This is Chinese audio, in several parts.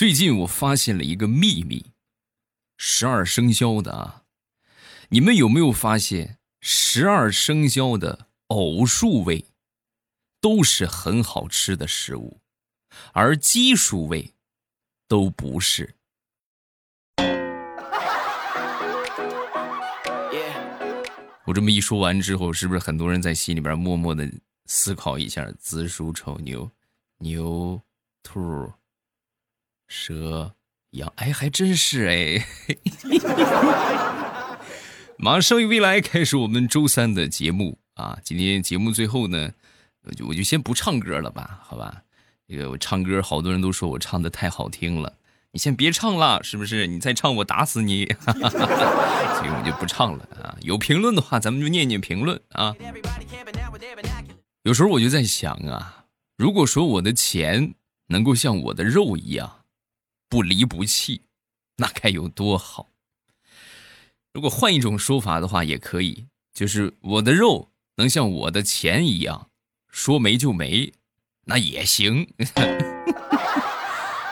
最近我发现了一个秘密，十二生肖的啊，你们有没有发现十二生肖的偶数位都是很好吃的食物，而奇数位都不是。我这么一说完之后，是不是很多人在心里边默默的思考一下：子鼠丑牛，牛兔蛇羊？哎，还真是哎！马上与未来开始我们周三的节目啊！今天节目最后呢，我就我就先不唱歌了吧？好吧，这个我唱歌，好多人都说我唱的太好听了。你先别唱了，是不是？你再唱我打死你！所以我就不唱了啊。有评论的话，咱们就念念评论啊。有时候我就在想啊，如果说我的钱能够像我的肉一样不离不弃，那该有多好。如果换一种说法的话，也可以，就是我的肉能像我的钱一样说没就没，那也行。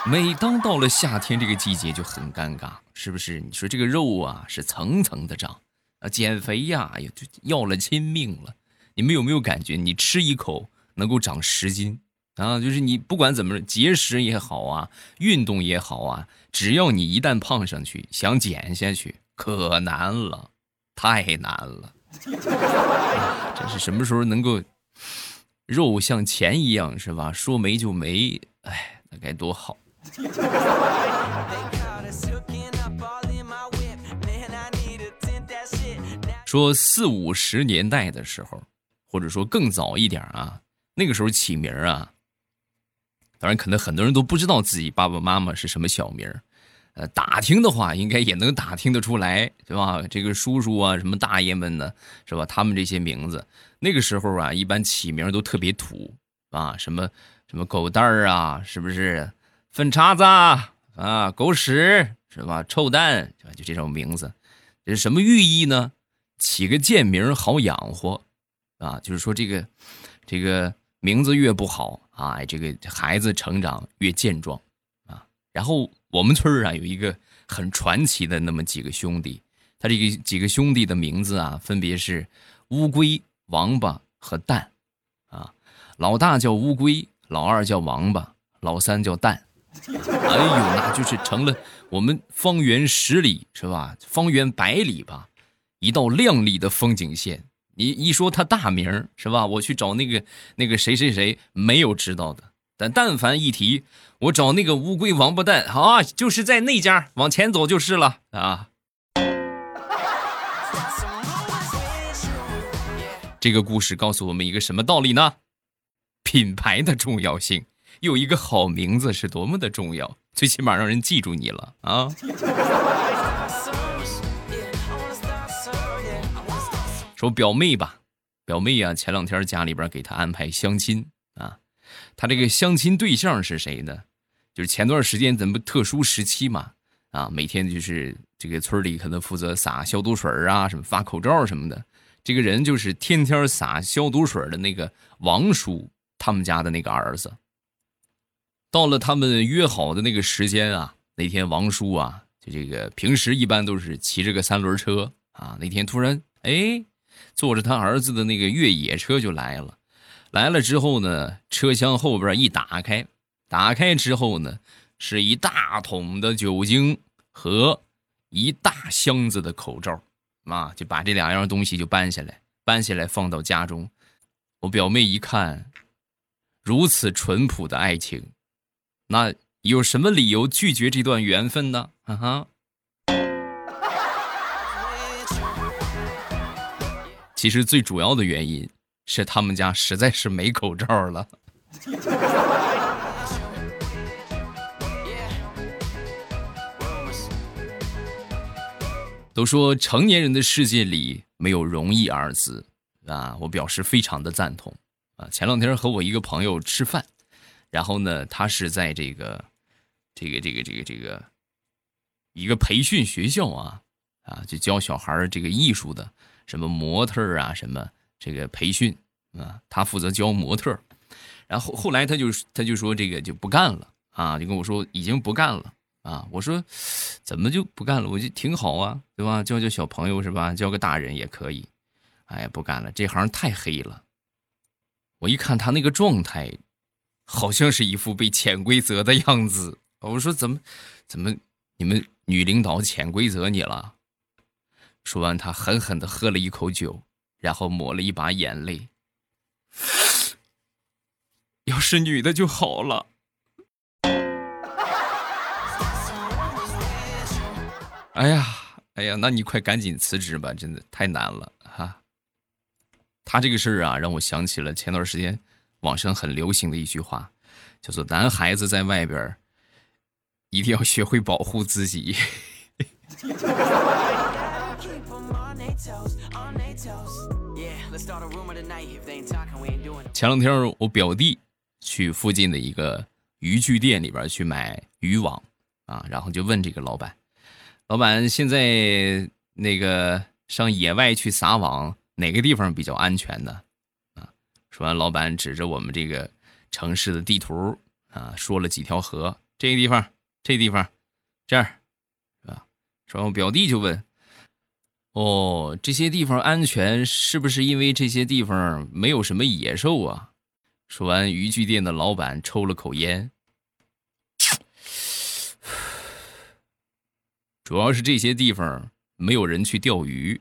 每当到了夏天这个季节就很尴尬，是不是？你说这个肉啊是层层的长，啊减肥呀，就要了亲命了。你们有没有感觉，你吃一口能够长十斤啊？就是你不管怎么节食也好啊，运动也好啊，只要你一旦胖上去，想减下去可难了，太难了。这是什么时候能够肉像钱一样是吧？说没就没，哎，那该多好。说四五十年代的时候，或者说更早一点啊，那个时候起名啊，当然可能很多人都不知道自己爸爸妈妈是什么小名呃，打听的话应该也能打听得出来，对吧？这个叔叔啊，什么大爷们呢，是吧？他们这些名字，那个时候啊，一般起名都特别土啊，什么什么狗蛋儿啊，是不是？粪叉子啊，狗屎是吧？臭蛋就这种名字，这是什么寓意呢？起个贱名好养活啊，就是说这个这个名字越不好啊，这个孩子成长越健壮啊。然后我们村啊有一个很传奇的那么几个兄弟，他这个几个兄弟的名字啊，分别是乌龟、王八和蛋啊。老大叫乌龟，老二叫王八，老三叫蛋。哎呦，那就是成了我们方圆十里是吧？方圆百里吧，一道亮丽的风景线。你一说他大名是吧？我去找那个那个谁谁谁，没有知道的。但但凡一提，我找那个乌龟王八蛋啊，就是在那家，往前走就是了啊。这个故事告诉我们一个什么道理呢？品牌的重要性。有一个好名字是多么的重要，最起码让人记住你了啊！说表妹吧，表妹啊，前两天家里边给她安排相亲啊，她这个相亲对象是谁呢？就是前段时间咱们特殊时期嘛，啊，每天就是这个村里可能负责撒消毒水啊，什么发口罩什么的，这个人就是天天撒消毒水的那个王叔他们家的那个儿子。到了他们约好的那个时间啊，那天王叔啊，就这个平时一般都是骑着个三轮车啊，那天突然哎，坐着他儿子的那个越野车就来了。来了之后呢，车厢后边一打开，打开之后呢，是一大桶的酒精和一大箱子的口罩，啊，就把这两样东西就搬下来，搬下来放到家中。我表妹一看，如此淳朴的爱情。那有什么理由拒绝这段缘分呢？哈哈。其实最主要的原因是他们家实在是没口罩了。都说成年人的世界里没有容易二字啊，我表示非常的赞同啊。前两天和我一个朋友吃饭。然后呢，他是在这个，这个，这个，这个，这个一个培训学校啊，啊，就教小孩这个艺术的，什么模特啊，什么这个培训啊，他负责教模特。然后后来他就他就说这个就不干了啊，就跟我说已经不干了啊。我说怎么就不干了？我就挺好啊，对吧？教教小朋友是吧？教个大人也可以。哎，不干了，这行太黑了。我一看他那个状态，好像是一副被潜规则的样子。我说怎么怎么你们女领导潜规则你了？说完，他狠狠的喝了一口酒，然后抹了一把眼泪。要是女的就好了。哎呀，哎呀，那你快赶紧辞职吧，真的太难了哈。他这个事儿啊，让我想起了前段时间网上很流行的一句话，叫做“男孩子在外边一定要学会保护自己”。前两天我表弟去附近的一个渔具店里边去买渔网啊，然后就问这个老板：“老板，现在那个上野外去撒网，哪个地方比较安全呢？”啊，说完，老板指着我们这个城市的地图啊，说了几条河：“这个地方，这地方，这儿，啊。”说完，我表弟就问。哦，这些地方安全，是不是因为这些地方没有什么野兽啊？说完，渔具店的老板抽了口烟，主要是这些地方没有人去钓鱼。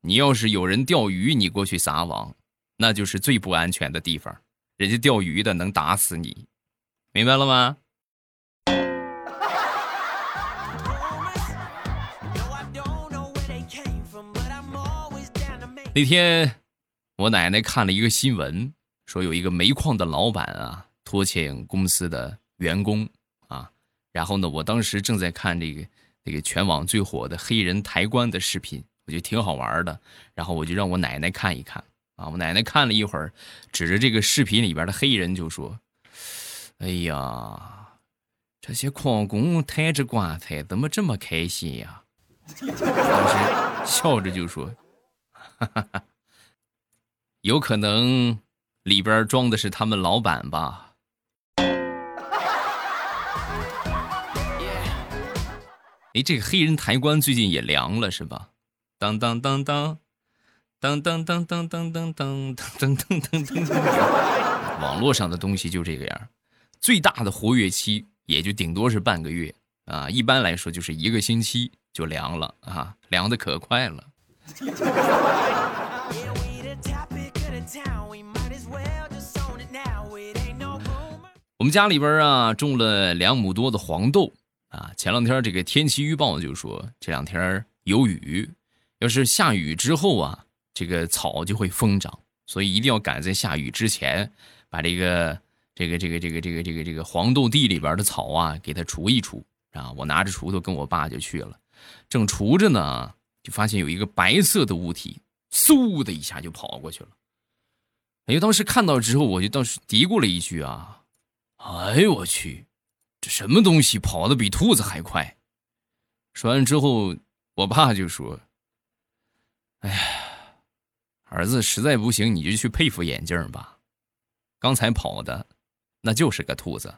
你要是有人钓鱼，你过去撒网，那就是最不安全的地方。人家钓鱼的能打死你，明白了吗？那天，我奶奶看了一个新闻，说有一个煤矿的老板啊拖欠公司的员工啊，然后呢，我当时正在看这个那个全网最火的黑人抬棺的视频，我觉得挺好玩的，然后我就让我奶奶看一看啊，我奶奶看了一会儿，指着这个视频里边的黑人就说：“哎呀，这些矿工抬着棺材怎么这么开心呀？”当时笑着就说。哈哈哈，有可能里边装的是他们老板吧？哎，这个黑人抬棺最近也凉了是吧？当当当当，当当当当当当当当当当当。网络上的东西就这个样，最大的活跃期也就顶多是半个月啊，一般来说就是一个星期就凉了啊，凉的可快了。我们家里边啊种了两亩多的黄豆啊。前两天这个天气预报就说这两天有雨，要是下雨之后啊，这个草就会疯长，所以一定要赶在下雨之前把这个这个这个这个这个这个这个黄豆地里边的草啊给它除一除啊。我拿着锄头跟我爸就去了，正锄着呢。就发现有一个白色的物体，嗖的一下就跑过去了。哎，当时看到之后，我就当时嘀咕了一句啊：“哎呦我去，这什么东西跑的比兔子还快？”说完之后，我爸就说：“哎呀，儿子实在不行，你就去配副眼镜吧。刚才跑的，那就是个兔子。”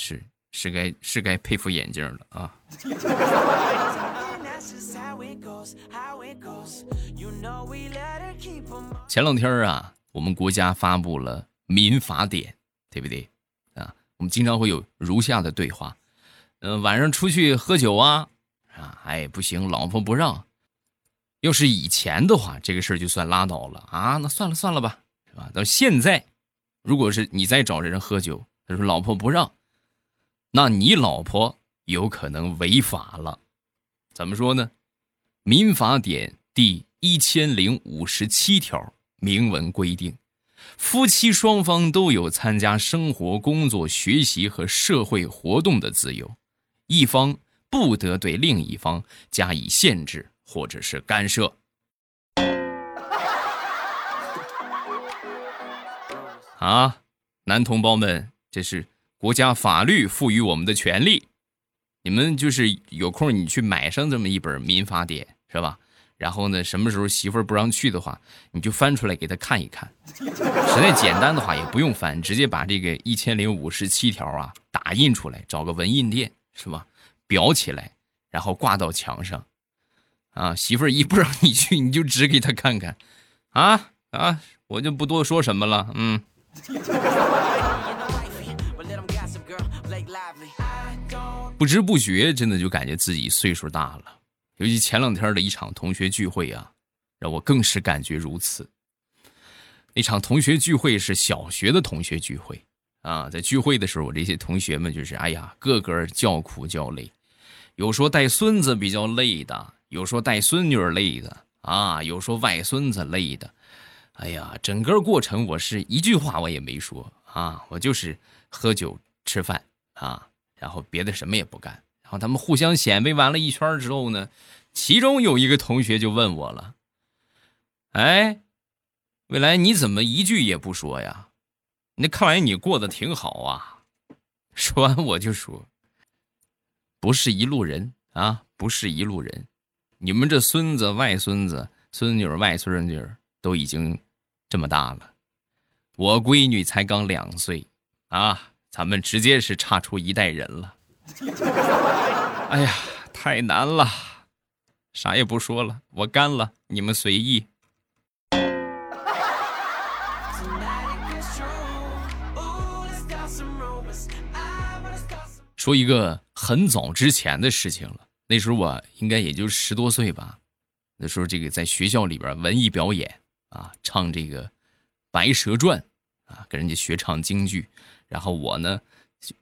是是该是该佩服眼镜了啊！前两天啊，我们国家发布了民法典，对不对啊？我们经常会有如下的对话：嗯，晚上出去喝酒啊啊，哎不行，老婆不让。要是以前的话，这个事儿就算拉倒了啊，那算了算了吧，是吧？到现在，如果是你再找人喝酒，他说老婆不让。那你老婆有可能违法了，怎么说呢？民法典第一千零五十七条明文规定，夫妻双方都有参加生活、工作、学习和社会活动的自由，一方不得对另一方加以限制或者是干涉。啊，男同胞们，这是。国家法律赋予我们的权利，你们就是有空你去买上这么一本民法典，是吧？然后呢，什么时候媳妇儿不让去的话，你就翻出来给他看一看。实在简单的话，也不用翻，直接把这个一千零五十七条啊打印出来，找个文印店是吧，裱起来，然后挂到墙上。啊，媳妇儿一不让你去，你就指给他看看。啊啊，我就不多说什么了。嗯。不知不觉，真的就感觉自己岁数大了。尤其前两天的一场同学聚会啊，让我更是感觉如此。那场同学聚会是小学的同学聚会啊，在聚会的时候，我这些同学们就是，哎呀，个个叫苦叫累，有说带孙子比较累的，有说带孙女累的啊，有说外孙子累的。哎呀，整个过程我是一句话我也没说啊，我就是喝酒吃饭啊，然后别的什么也不干。然后他们互相显摆完了一圈之后呢，其中有一个同学就问我了：“哎，未来你怎么一句也不说呀？那看来你过得挺好啊。”说完我就说：“不是一路人啊，不是一路人。你们这孙子、外孙子、孙女、外孙女都已经这么大了，我闺女才刚两岁啊，咱们直接是差出一代人了。”哎呀，太难了，啥也不说了，我干了，你们随意。说一个很早之前的事情了，那时候我应该也就十多岁吧，那时候这个在学校里边文艺表演啊，唱这个《白蛇传》啊，跟人家学唱京剧，然后我呢。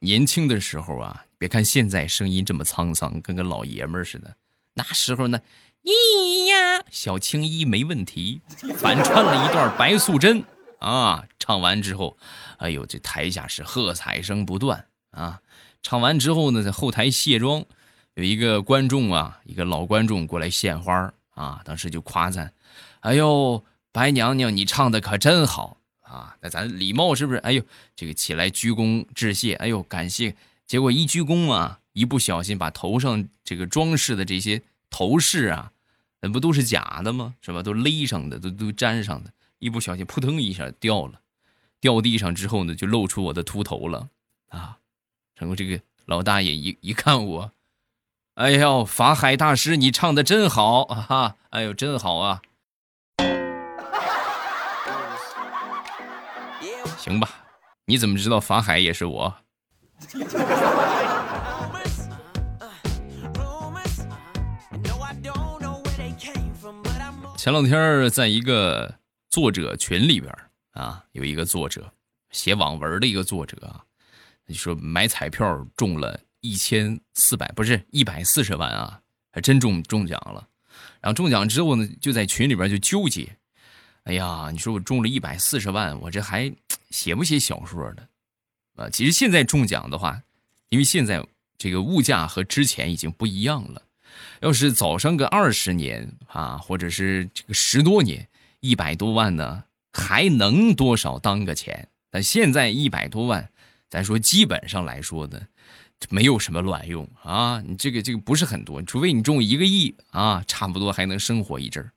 年轻的时候啊，别看现在声音这么沧桑，跟个老爷们似的。那时候呢，咿呀，小青衣没问题，反串了一段白素贞啊。唱完之后，哎呦，这台下是喝彩声不断啊。唱完之后呢，在后台卸妆，有一个观众啊，一个老观众过来献花啊，当时就夸赞：“哎呦，白娘娘，你唱的可真好。”啊，那咱礼貌是不是？哎呦，这个起来鞠躬致谢，哎呦，感谢。结果一鞠躬啊，一不小心把头上这个装饰的这些头饰啊，那不都是假的吗？是吧？都勒上的，都都粘上的，一不小心扑腾一下掉了，掉地上之后呢，就露出我的秃头了啊。然后这个老大爷一一看我，哎呦，法海大师，你唱的真好啊！哈，哎呦，真好啊。行吧，你怎么知道法海也是我？前两天在一个作者群里边啊，有一个作者写网文的一个作者啊，就说买彩票中了一千四百，不是一百四十万啊，还真中中奖了。然后中奖之后呢，就在群里边就纠结。哎呀，你说我中了一百四十万，我这还写不写小说的？啊，其实现在中奖的话，因为现在这个物价和之前已经不一样了。要是早上个二十年啊，或者是这个十多年，一百多万呢，还能多少当个钱？但现在一百多万，咱说基本上来说呢，没有什么卵用啊！你这个这个不是很多，除非你中一个亿啊，差不多还能生活一阵儿。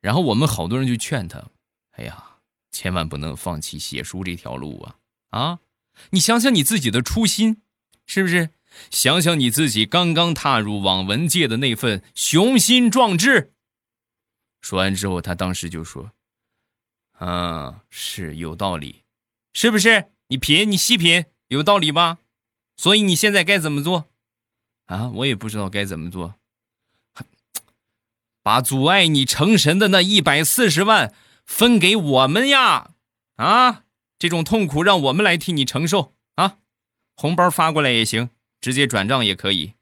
然后我们好多人就劝他：“哎呀，千万不能放弃写书这条路啊！啊，你想想你自己的初心，是不是？想想你自己刚刚踏入网文界的那份雄心壮志。”说完之后，他当时就说：“啊，是有道理，是不是？你品，你细品，有道理吧？所以你现在该怎么做？啊，我也不知道该怎么做。”把阻碍你成神的那一百四十万分给我们呀！啊，这种痛苦让我们来替你承受啊！红包发过来也行，直接转账也可以。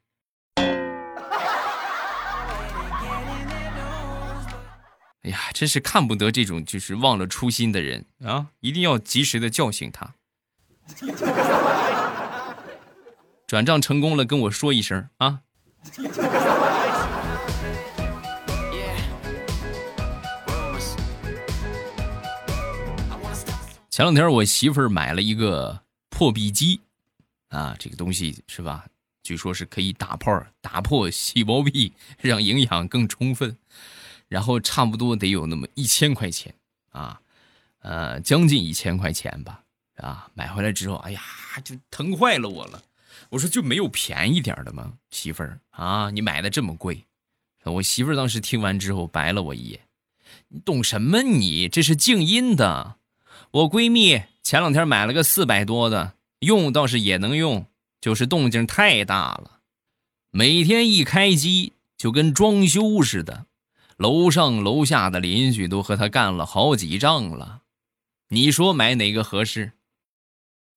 哎呀，真是看不得这种就是忘了初心的人啊！一定要及时的叫醒他。转账成功了，跟我说一声啊！前两天我媳妇儿买了一个破壁机，啊，这个东西是吧？据说是可以打泡、打破细胞壁，让营养更充分。然后差不多得有那么一千块钱啊，呃，将近一千块钱吧，啊，买回来之后，哎呀，就疼坏了我了。我说就没有便宜点的吗，媳妇儿啊，你买的这么贵。我媳妇儿当时听完之后白了我一眼，你懂什么？你这是静音的。我闺蜜前两天买了个四百多的，用倒是也能用，就是动静太大了，每天一开机就跟装修似的，楼上楼下的邻居都和他干了好几仗了。你说买哪个合适？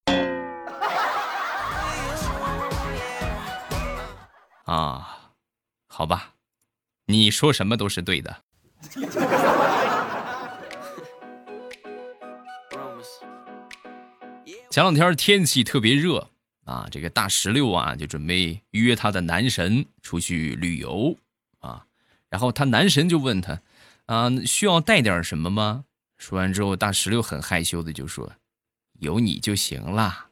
啊，好吧。你说什么都是对的。前两天天气特别热啊，这个大石榴啊就准备约他的男神出去旅游啊，然后他男神就问他啊，需要带点什么吗？说完之后，大石榴很害羞的就说：“有你就行了。”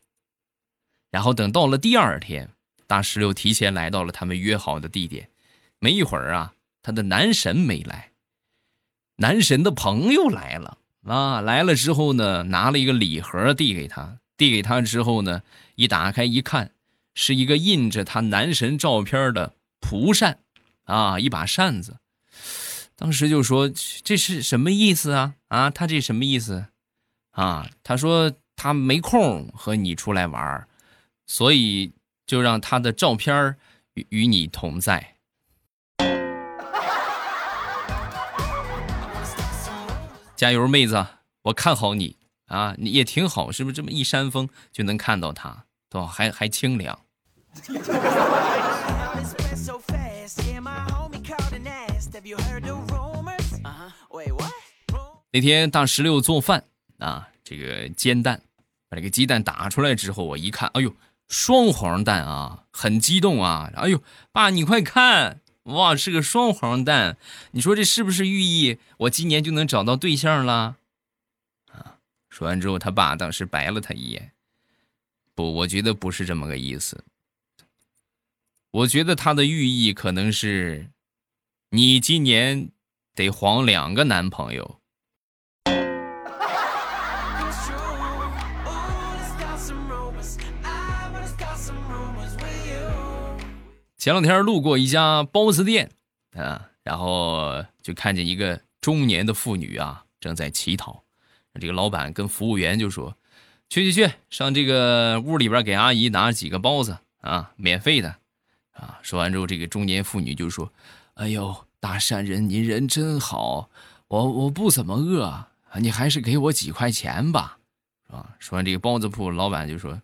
然后等到了第二天，大石榴提前来到了他们约好的地点，没一会儿啊。他的男神没来，男神的朋友来了啊！来了之后呢，拿了一个礼盒递给他，递给他之后呢，一打开一看，是一个印着他男神照片的蒲扇啊，一把扇子。当时就说这是什么意思啊？啊，他这什么意思？啊，他说他没空和你出来玩，所以就让他的照片与与你同在。加油，妹子，我看好你啊！你也挺好，是不是？这么一扇风就能看到它，对还还清凉。那天大石榴做饭啊，这个煎蛋，把这个鸡蛋打出来之后，我一看，哎呦，双黄蛋啊，很激动啊！哎呦，爸，你快看！哇，是个双黄蛋，你说这是不是寓意我今年就能找到对象了？说完之后，他爸当时白了他一眼。不，我觉得不是这么个意思。我觉得他的寓意可能是，你今年得黄两个男朋友。前两天路过一家包子店，啊，然后就看见一个中年的妇女啊，正在乞讨。这个老板跟服务员就说：“去去去，上这个屋里边给阿姨拿几个包子啊，免费的。”啊，说完之后，这个中年妇女就说：“哎呦，大善人，您人真好，我我不怎么饿，你还是给我几块钱吧。”啊，说完这个包子铺老板就说：“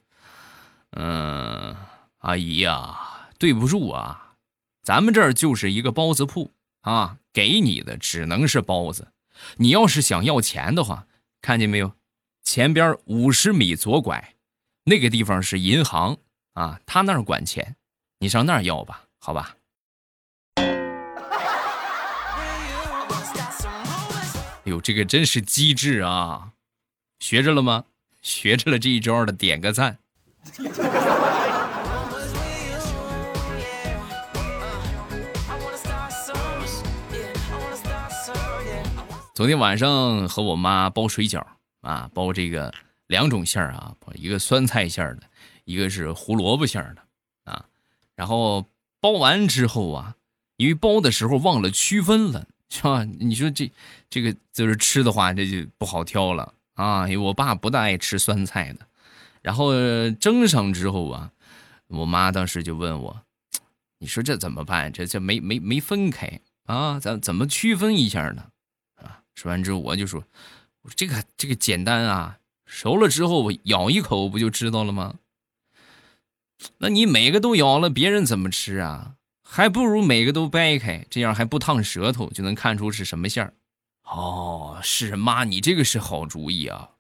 嗯，阿姨呀。”对不住啊，咱们这儿就是一个包子铺啊，给你的只能是包子。你要是想要钱的话，看见没有？前边五十米左拐，那个地方是银行啊，他那儿管钱，你上那儿要吧，好吧？哎呦，这个真是机智啊！学着了吗？学着了这一招的，点个赞。昨天晚上和我妈包水饺啊，包这个两种馅儿啊，一个酸菜馅儿的，一个是胡萝卜馅儿的啊。然后包完之后啊，因为包的时候忘了区分了，是吧？你说这这个就是吃的话，这就不好挑了啊。因为我爸不大爱吃酸菜的。然后蒸上之后啊，我妈当时就问我：“你说这怎么办？这这没没没分开啊？咱怎么区分一下呢？”说完之后，我就说：“我说这个这个简单啊，熟了之后我咬一口不就知道了吗？那你每个都咬了，别人怎么吃啊？还不如每个都掰开，这样还不烫舌头，就能看出是什么馅儿。哦，是妈，你这个是好主意啊！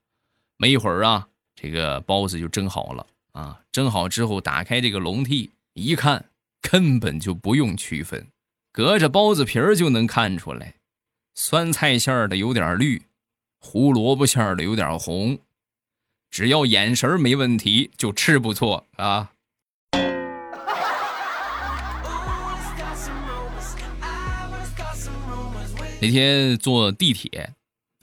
没一会儿啊，这个包子就蒸好了啊。蒸好之后，打开这个笼屉一看，根本就不用区分，隔着包子皮儿就能看出来。”酸菜馅儿的有点绿，胡萝卜馅儿的有点红，只要眼神没问题，就吃不错啊。那天坐地铁，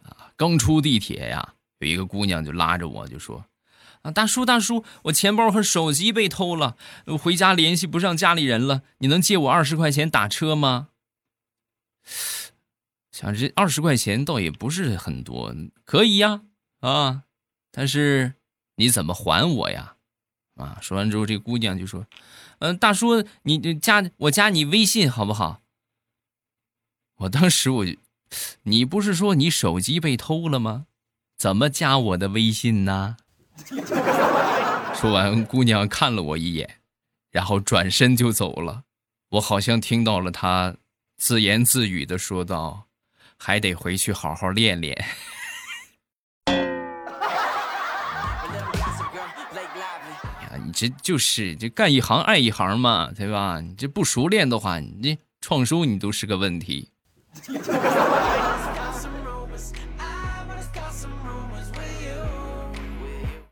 啊，刚出地铁呀，有一个姑娘就拉着我就说：“啊，大叔大叔，我钱包和手机被偷了，回家联系不上家里人了，你能借我二十块钱打车吗？”想这二十块钱倒也不是很多，可以呀，啊，但是你怎么还我呀？啊，说完之后，这姑娘就说：“嗯，大叔，你加我加你微信好不好？”我当时我就，你不是说你手机被偷了吗？怎么加我的微信呢？说完，姑娘看了我一眼，然后转身就走了。我好像听到了她自言自语的说道：“还得回去好好练练。”呀，你这就是这干一行爱一行嘛，对吧？你这不熟练的话，你这创收你都是个问题。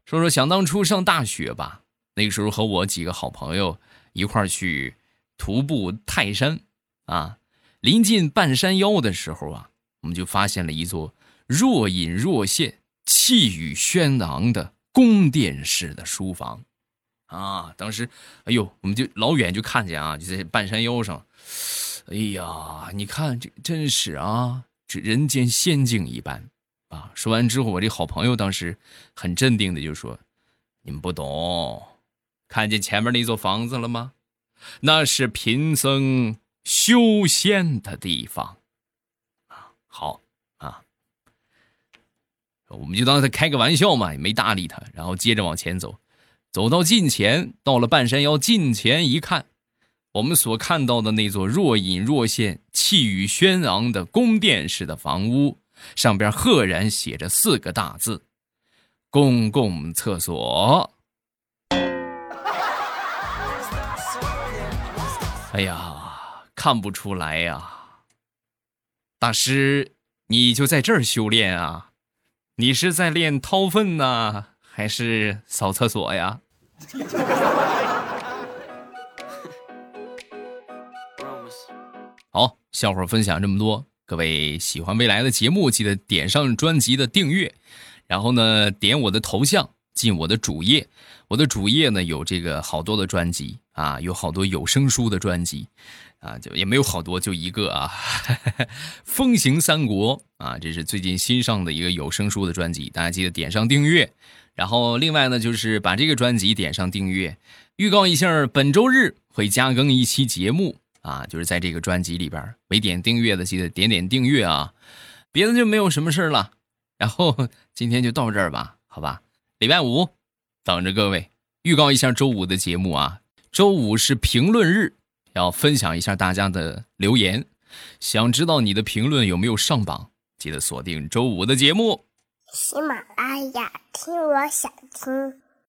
说说想当初上大学吧，那个时候和我几个好朋友一块儿去徒步泰山啊，临近半山腰的时候啊，我们就发现了一座若隐若现、气宇轩昂的宫殿式的书房啊。当时，哎呦，我们就老远就看见啊，就在半山腰上。哎呀，你看这真是啊，这人间仙境一般啊！说完之后，我这好朋友当时很镇定的就说：“你们不懂，看见前面那座房子了吗？那是贫僧修仙的地方！好啊，我们就当他开个玩笑嘛，也没搭理他，然后接着往前走，走到近前，到了半山腰，近前一看。”我们所看到的那座若隐若现、气宇轩昂的宫殿式的房屋，上边赫然写着四个大字：“公共厕所。”哎呀，看不出来呀，大师，你就在这儿修炼啊？你是在练掏粪呢，还是扫厕所呀？好，笑话分享这么多，各位喜欢未来的节目，记得点上专辑的订阅，然后呢，点我的头像进我的主页，我的主页呢有这个好多的专辑啊，有好多有声书的专辑啊，就也没有好多，就一个啊，《风行三国》啊，这是最近新上的一个有声书的专辑，大家记得点上订阅，然后另外呢，就是把这个专辑点上订阅，预告一下本周日会加更一期节目。啊，就是在这个专辑里边，没点订阅的记得点点订阅啊，别的就没有什么事了。然后今天就到这儿吧，好吧？礼拜五等着各位，预告一下周五的节目啊。周五是评论日，要分享一下大家的留言。想知道你的评论有没有上榜，记得锁定周五的节目。喜马拉雅，听我想听。